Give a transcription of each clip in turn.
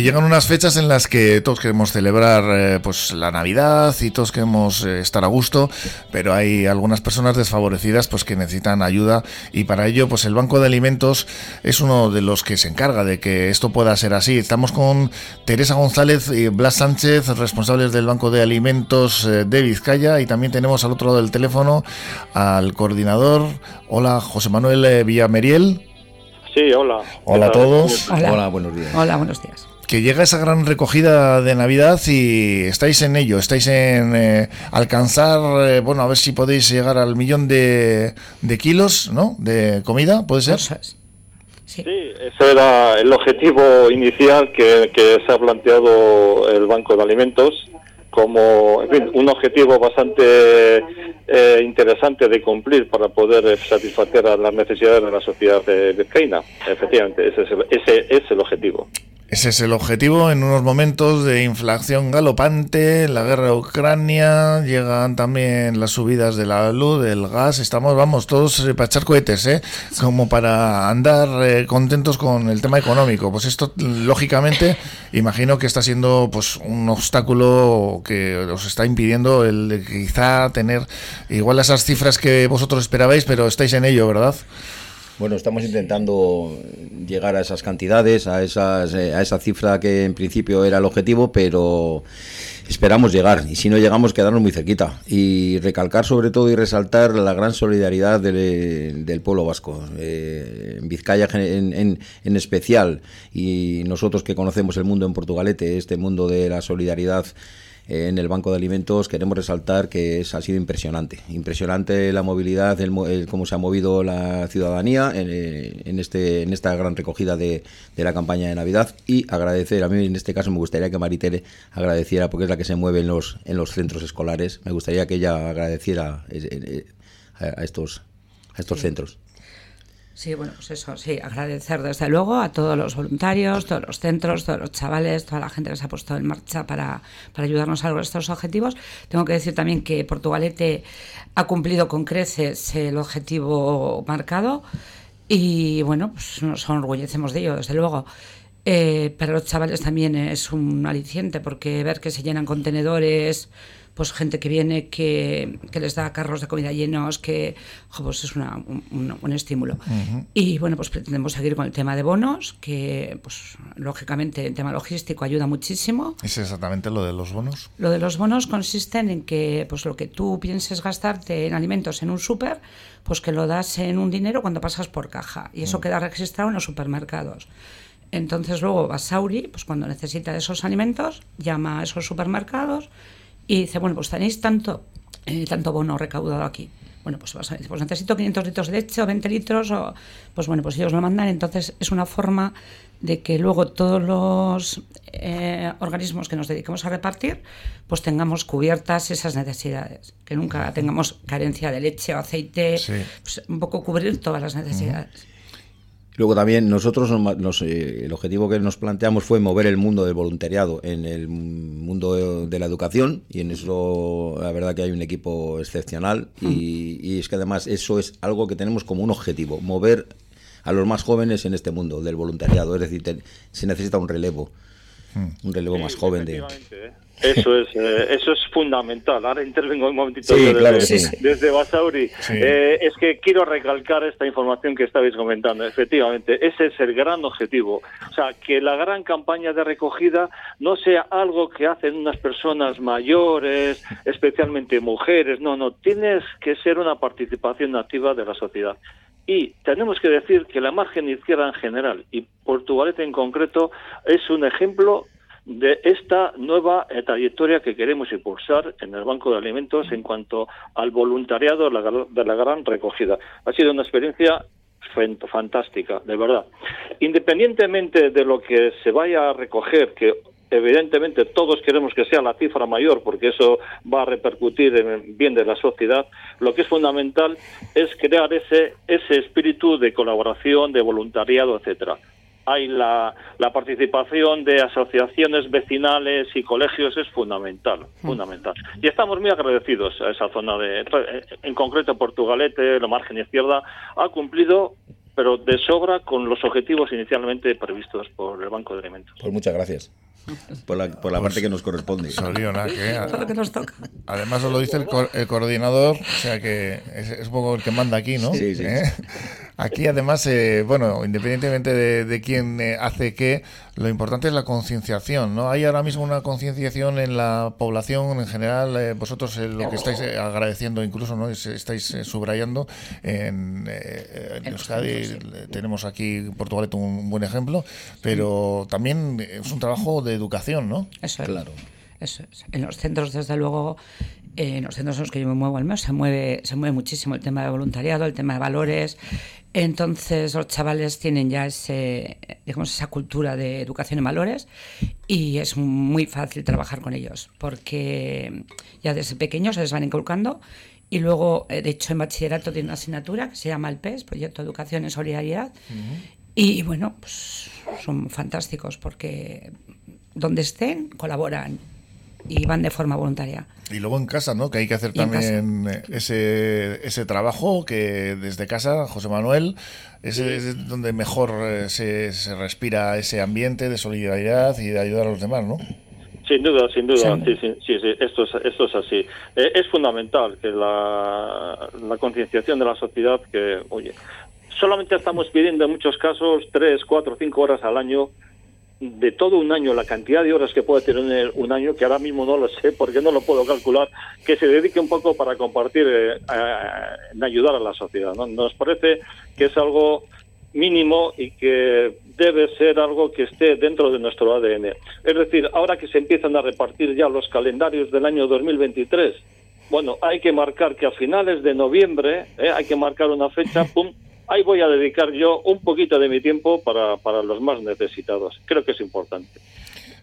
Y llegan unas fechas en las que todos queremos celebrar eh, pues la Navidad y todos queremos eh, estar a gusto, pero hay algunas personas desfavorecidas pues que necesitan ayuda y para ello pues el Banco de Alimentos es uno de los que se encarga de que esto pueda ser así. Estamos con Teresa González y Blas Sánchez, responsables del Banco de Alimentos eh, de Vizcaya y también tenemos al otro lado del teléfono al coordinador. Hola, José Manuel Villameriel. Sí, hola. Hola a todos. Hola. buenos días. Hola, buenos días. Que llega esa gran recogida de Navidad y estáis en ello, estáis en eh, alcanzar, eh, bueno, a ver si podéis llegar al millón de, de kilos, ¿no? De comida, ¿puede ser? Sí. ese era el objetivo inicial que, que se ha planteado el Banco de Alimentos como un objetivo bastante eh, interesante de cumplir para poder eh, satisfacer a las necesidades de la sociedad de vizcaína. Efectivamente, ese ese es el objetivo. Ese es el objetivo en unos momentos de inflación galopante, la guerra de Ucrania, llegan también las subidas de la luz, del gas, estamos, vamos, todos eh, para echar cohetes, ¿eh? Como para andar eh, contentos con el tema económico. Pues esto, lógicamente, imagino que está siendo pues un obstáculo que os está impidiendo el quizá tener igual esas cifras que vosotros esperabais, pero estáis en ello, ¿verdad? Bueno, estamos intentando llegar a esas cantidades, a, esas, eh, a esa cifra que en principio era el objetivo, pero esperamos llegar. Y si no llegamos quedarnos muy cerquita. Y recalcar sobre todo y resaltar la gran solidaridad del, pueblo vasco. Eh, en Vizcaya en, en, especial. Y nosotros que conocemos el mundo en Portugalete este mundo de la solidaridad en el Banco de Alimentos queremos resaltar que es, ha sido impresionante. Impresionante la movilidad, el, cómo se ha movido la ciudadanía en, este, en esta gran recogida de, de, la campaña de Navidad y agradecer, a mí en este caso me gustaría que Maritere agradeciera, porque es la que se mueve en los, en los centros escolares, me gustaría que ella agradeciera eh, eh, a, estos, a estos centros. Sí, bueno, pues eso, sí, agradecer desde luego a todos los voluntarios, todos los centros, todos los chavales, toda la gente que se ha puesto en marcha para, para ayudarnos a lograr estos objetivos. Tengo que decir también que Portugalete ha cumplido con creces el objetivo marcado y bueno, pues nos enorgullecemos de ello, desde luego. Eh, para los chavales también es un aliciente porque ver que se llenan contenedores pues gente que viene, que, les da carros de comida llenos, que pues es un, estímulo. Y bueno, pues pretendemos seguir con el tema de bonos, que pues lógicamente el tema logístico ayuda muchísimo. ¿Es exactamente lo de los bonos? Lo de los bonos consisten en que pues lo que tú pienses gastarte en alimentos en un súper, pues que lo das en un dinero cuando pasas por caja. Y eso mm. queda registrado en los supermercados. Entonces luego Basauri, pues cuando necesita esos alimentos, llama a esos supermercados y dice, bueno, pues tenéis tanto, eh, tanto bono recaudado aquí. Bueno, pues vas a decir, pues necesito 500 litros de leche o 20 litros, o, pues bueno, pues ellos lo mandan. Entonces es una forma de que luego todos los eh, organismos que nos dedicamos a repartir, pues tengamos cubiertas esas necesidades, que nunca tengamos carencia de leche o aceite, pues un poco cubrir todas las necesidades. Luego también nosotros eh, el objetivo que nos planteamos fue mover el mundo del voluntariado en el mundo de, la educación y en eso la verdad que hay un equipo excepcional y, y, es que además eso es algo que tenemos como un objetivo, mover a los más jóvenes en este mundo del voluntariado, es decir, se necesita un relevo, un relevo más joven de... ¿eh? Eso es, eh, eso es fundamental. Ahora intervengo un momentito desde, Basauri. Eh, es que quiero recalcar esta información que estabais comentando. Efectivamente, ese es el gran objetivo. O sea, que la gran campaña de recogida no sea algo que hacen unas personas mayores, especialmente mujeres. No, no. Tienes que ser una participación activa de la sociedad. Y tenemos que decir que la margen izquierda en general y Portugalete en concreto es un ejemplo de esta nueva eh, trayectoria que queremos impulsar en el Banco de Alimentos en cuanto al voluntariado de la gran recogida. Ha sido una experiencia fantástica, de verdad. Independientemente de lo que se vaya a recoger, que evidentemente todos queremos que sea la cifra mayor porque eso va a repercutir en el bien de la sociedad, lo que es fundamental es crear ese, ese espíritu de colaboración, de voluntariado, etcétera hay la, participación de asociaciones vecinales y colegios es fundamental, mm. fundamental. Y estamos muy agradecidos a esa zona de, en concreto Portugalete, la margen izquierda, ha cumplido pero de sobra con los objetivos inicialmente previstos por el Banco de Alimentos. Pues muchas gracias. Por la, por la parte que nos corresponde. que nos toca. Además, os lo dice el, coordinador, o sea que es, un poco el que manda aquí, ¿no? Sí, sí. ¿Eh? Aquí además, eh, bueno, independientemente de, quién eh, hace qué, lo importante es la concienciación, ¿no? Hay ahora mismo una concienciación en la población en general, eh, vosotros lo que estáis agradeciendo incluso, ¿no? estáis subrayando en, Euskadi, tenemos aquí Portugal un buen ejemplo, pero también es un trabajo de educación, ¿no? Eso es. Claro. Eso es. En los centros, desde luego, en los centros en los que yo me muevo al menos se mueve, se mueve muchísimo el tema de voluntariado, el tema de valores, entonces los chavales tienen ya ese, digamos, esa cultura de educación en valores y es muy fácil trabajar con ellos porque ya desde pequeños se les van inculcando y luego, eh, de hecho, en bachillerato tiene una asignatura que se llama el PES, Proyecto de Educación en Solidaridad. Y bueno, pues son fantásticos porque donde estén colaboran y van de forma voluntaria. Y luego en casa, ¿no? Que hay que hacer también ese, ese trabajo que desde casa, José Manuel, es, donde mejor eh, se, se, respira ese ambiente de solidaridad y de ayudar a los demás, ¿no? Sin duda, sin duda, sí, sí, sí, esto, es, esto es así. Eh, es fundamental que la, la concienciación de la sociedad, que, oye, solamente estamos pidiendo en muchos casos tres, cuatro, cinco horas al año de todo un año, la cantidad de horas que puede tener un año, que ahora mismo no lo sé porque no lo puedo calcular, que se dedique un poco para compartir, eh, en ayudar a la sociedad. ¿no? Nos parece que es algo mínimo y que debe ser algo que esté dentro de nuestro ADN. Es decir, ahora que se empiezan a repartir ya los calendarios del año 2023, bueno, hay que marcar que a finales de noviembre, ¿eh? hay que marcar una fecha, pum, ahí voy a dedicar yo un poquito de mi tiempo para, para los más necesitados. Creo que es importante.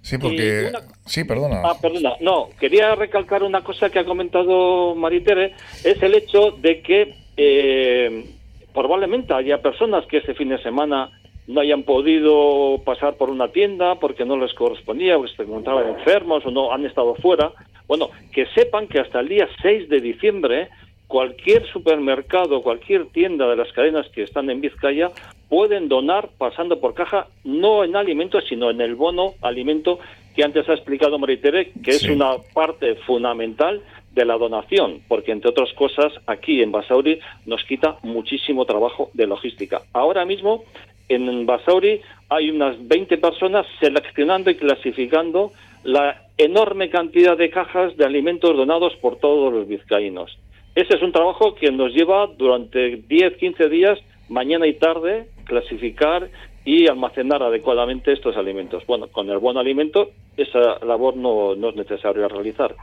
Sí, porque... Sí, perdona. Ah, perdona. No, quería recalcar una cosa que ha comentado Maritere, es el hecho de que eh, probablemente haya personas que este fin de semana no hayan podido pasar por una tienda porque no les correspondía, o se encontraban enfermos o no han estado fuera. Bueno, que sepan que hasta el día 6 de diciembre cualquier supermercado, cualquier tienda de las cadenas que están en Vizcaya pueden donar pasando por caja, no en alimentos, sino en el bono alimento que antes ha explicado Maritere, que es una parte fundamental de la donación, porque entre otras cosas aquí en Basauri nos quita muchísimo trabajo de logística. Ahora mismo en Basauri hay unas 20 personas seleccionando y clasificando la enorme cantidad de cajas de alimentos donados por todos los vizcaínos. Ese es un trabajo que nos lleva durante 10, 15 días, mañana y tarde, clasificar y almacenar adecuadamente estos alimentos. Bueno, con el buen alimento esa labor no, no es necesario realizar.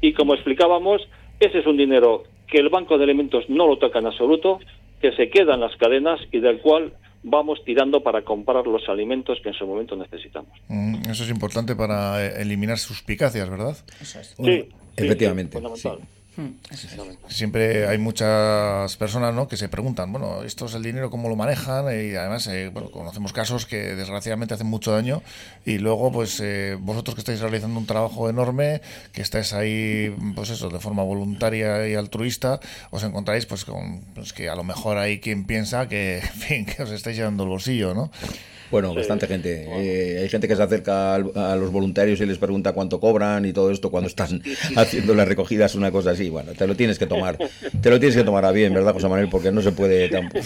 Y como explicábamos, ese es un dinero que el Banco de Alimentos no lo toca en absoluto, que se queda en las cadenas y del cual vamos tirando para comprar los alimentos que en su momento necesitamos. Mm, eso es importante para eh, eliminar suspicacias, ¿verdad? sí, efectivamente. Hmm, Siempre hay muchas personas ¿no? que se preguntan, bueno, esto es el dinero, ¿cómo lo manejan? Y además, eh, conocemos casos que desgraciadamente hacen mucho daño y luego, pues eh, vosotros que estáis realizando un trabajo enorme, que estáis ahí, pues eso, de forma voluntaria y altruista, os encontráis pues con pues, que a lo mejor hay quien piensa que, fin, que os estáis llenando el bolsillo, ¿no? Bueno, bastante gente. Eh, hay gente que se acerca a los voluntarios y les pregunta cuánto cobran y todo esto cuando están haciendo las recogidas, una cosa así. Bueno, te lo tienes que tomar. Te lo tienes que tomar a bien, ¿verdad, José Manuel? Porque no se puede tampoco.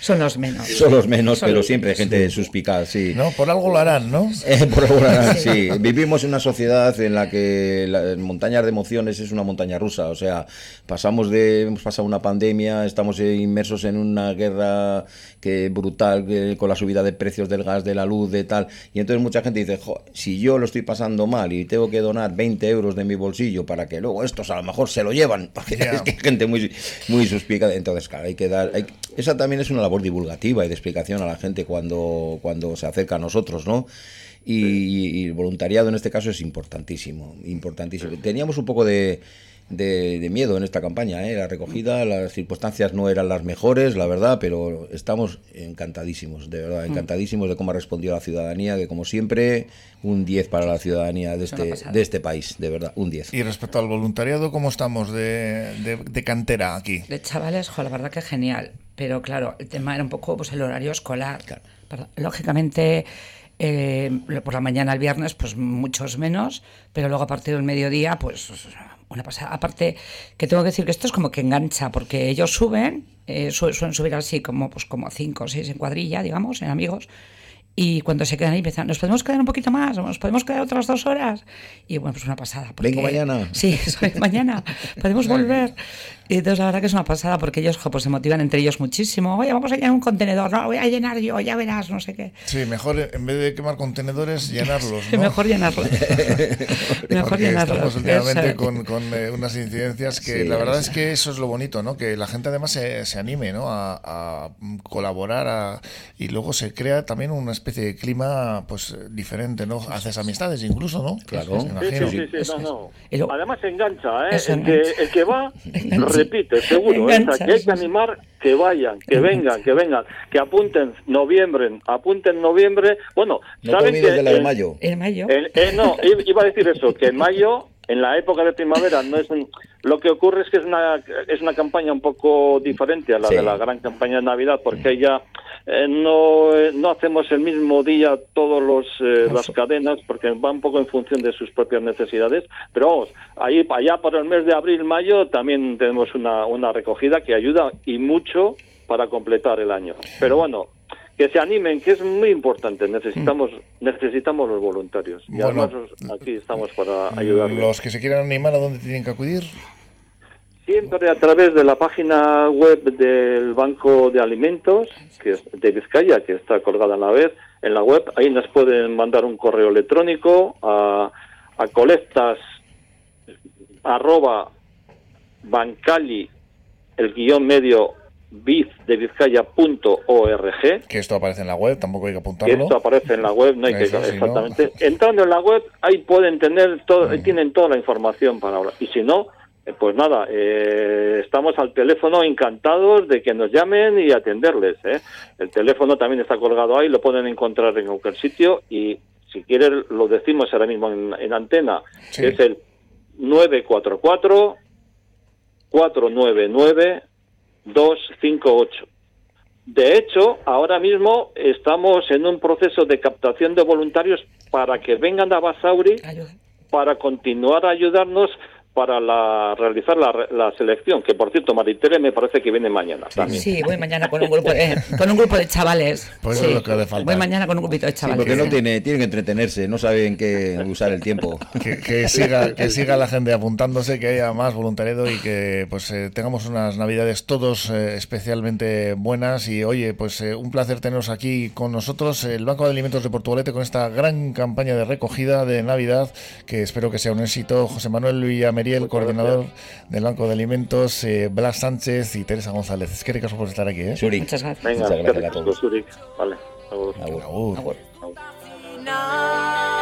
Son los menos. Son los menos, pero siempre hay gente suspicaz, sí. No, por algo lo harán, ¿no? Eh, por algo lo harán, sí. Vivimos en una sociedad en la que la montaña de emociones es una montaña rusa. O sea, pasamos de. Hemos pasado una pandemia, estamos inmersos en una guerra que brutal que, con la subida de precios del gas, de la luz, de tal. Y entonces mucha gente dice, si yo lo estoy pasando mal y tengo que donar 20 euros de mi bolsillo para que luego estos a lo mejor se lo llevan, porque es que hay gente muy, muy suspicada. Entonces, claro, hay que dar... esa también es una labor divulgativa y de explicación a la gente cuando, cuando se acerca a nosotros, ¿no? Y, y, el voluntariado en este caso es importantísimo, importantísimo. Teníamos un poco de, de, miedo en esta campaña. ¿eh? La recogida, las circunstancias no eran las mejores, la verdad, pero estamos encantadísimos, de verdad, mm. encantadísimos de cómo ha respondido la ciudadanía, que como siempre, un 10 para la ciudadanía de este, de este país, de verdad, un 10. Y respecto al voluntariado, ¿cómo estamos de, de, cantera aquí? De chavales, la verdad que genial. Pero claro, el tema era un poco pues el horario escolar. Lógicamente, eh, por la mañana el viernes, pues muchos menos, pero luego a partir del mediodía, pues una pasada. Aparte, que tengo que decir que esto es como que engancha, porque ellos suben, eh, suelen subir así como, pues como cinco o seis en cuadrilla, digamos, en amigos, y cuando se quedan ahí empiezan, ¿nos podemos quedar un poquito más? ¿Nos podemos quedar otras dos horas? Y bueno, pues una pasada. Vengo mañana. Sí, mañana. Podemos volver. Y entonces la verdad que es una pasada porque ellos pues, se motivan entre ellos muchísimo. Oye, vamos a llenar un contenedor. No, voy a llenar yo, ya verás, no sé qué. Sí, mejor en vez de quemar contenedores, llenarlos. ¿no? mejor llenarlos. mejor llenarlos. Estamos últimamente con, con eh, unas incidencias que la verdad es que eso es lo bonito, ¿no? Que la gente además se, se anime ¿no? a, a colaborar a, y luego se crea también una especie de clima pues diferente, ¿no? Haces amistades incluso, ¿no? Claro. Sí, sí, sí, no, no. Además se engancha, ¿eh? El que, el que va repite, seguro. ¿eh? que hay que animar que vayan, que vengan, que vengan, que apunten noviembre, apunten noviembre. Bueno, ¿saben que de la de mayo? En mayo. Eh, no, iba a decir eso, que en mayo, en la época de primavera, no es lo que ocurre es que es una es una campaña un poco diferente a la de la gran campaña de Navidad, porque ya eh, no, no hacemos el mismo día todas eh, las cadenas porque va un poco en función de sus propias necesidades. Pero vamos, ahí allá por el mes de abril, mayo también tenemos una, una recogida que ayuda y mucho para completar el año. Pero bueno, que se animen, que es muy importante. Necesitamos necesitamos los voluntarios. Y además aquí estamos para ayudarlos. Los que se quieran animar, ¿a dónde tienen que acudir? Siempre a través de la página web del Banco de Alimentos, que es de Vizcaya, que está colgada a la vez en la web. Ahí nos pueden mandar un correo electrónico a, a colectas arroba bancali el guion medio biz de Vizcaya.org. Que esto aparece en la web, tampoco hay que apuntarlo. Que esto aparece en la web, no hay que exactamente. Entrando en la web, ahí pueden tener todo, tienen toda la información para ahora. Y si no, pues nada, eh, estamos al teléfono encantados de que nos llamen y atenderles. ¿eh? El teléfono también está colgado ahí, lo pueden encontrar en cualquier sitio y si quieren lo decimos ahora mismo en, antena, es el 944 499 258. De hecho, ahora mismo estamos en un proceso de captación de voluntarios para que vengan a Basauri para continuar a ayudarnos para la, realizar la, la, selección, que por cierto Maritere me parece que viene mañana también. Sí, voy mañana con un grupo de, con un grupo de chavales. Pues sí. es lo que hace falta. Voy mañana con un grupito de chavales. porque no tiene, tienen que entretenerse, no saben qué usar el tiempo. Que, que, siga, que siga la gente apuntándose, que haya más voluntariado y que pues eh, tengamos unas navidades todos eh, especialmente buenas y oye, pues eh, un placer teneros aquí con nosotros, el Banco de Alimentos de Portugalete con esta gran campaña de recogida de Navidad que espero que sea un éxito. José Manuel Villamel el coordinador del Banco de Alimentos, eh, Blas Sánchez y Teresa González. Es que ricas por estar aquí. ¿eh? Muchas gracias. Venga, Muchas gracias a todos. Vale, agur. agur. agur. agur.